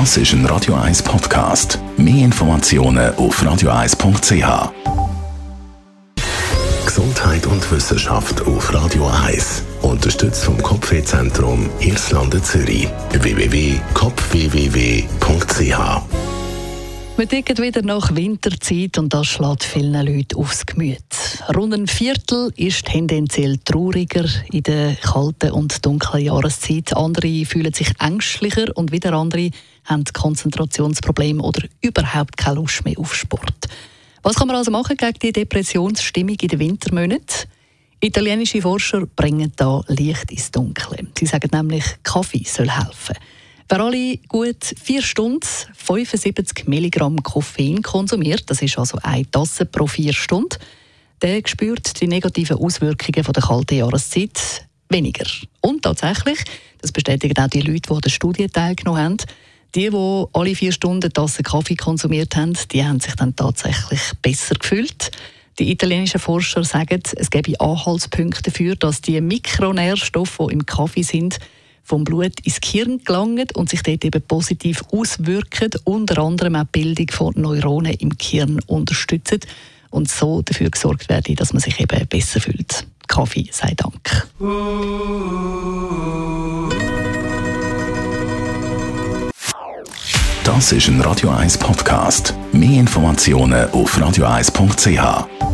Das ist ein Radio 1 Podcast. Mehr Informationen auf radio1.ch. Gesundheit und Wissenschaft auf Radio 1. Unterstützt vom Kopfwehzentrum Irlande Zürich. www.kopfwww.ch wir ticken wieder nach Winterzeit und das schlägt vielen Leuten aufs Gemüt. Rund ein Viertel ist tendenziell trauriger in der kalten und dunklen Jahreszeit. Andere fühlen sich ängstlicher und wieder andere haben Konzentrationsprobleme oder überhaupt keine Lust mehr auf Sport. Was kann man also machen gegen die Depressionsstimmung in den Wintermonaten? Italienische Forscher bringen da Licht ins Dunkle. Sie sagen nämlich, Kaffee soll helfen. Wer alle gut vier Stunden 75 Milligramm Koffein konsumiert, das ist also eine Tasse pro vier Stunden, der spürt die negativen Auswirkungen der kalten Jahreszeit weniger. Und tatsächlich, das bestätigen auch die Leute, die an der Studie teilgenommen haben, die, die alle vier Stunden Tasse Kaffee konsumiert haben, die haben sich dann tatsächlich besser gefühlt. Die italienischen Forscher sagen, es gebe Anhaltspunkte dafür, dass die Mikronährstoffe, die im Kaffee sind, vom Blut ins Gehirn gelangen und sich dort eben positiv auswirken, unter anderem auch die Bildung von Neuronen im Gehirn unterstützen und so dafür gesorgt werde, dass man sich eben besser fühlt. Kaffee sei Dank. Das ist ein Radio 1 Podcast. Mehr Informationen auf radio1.ch.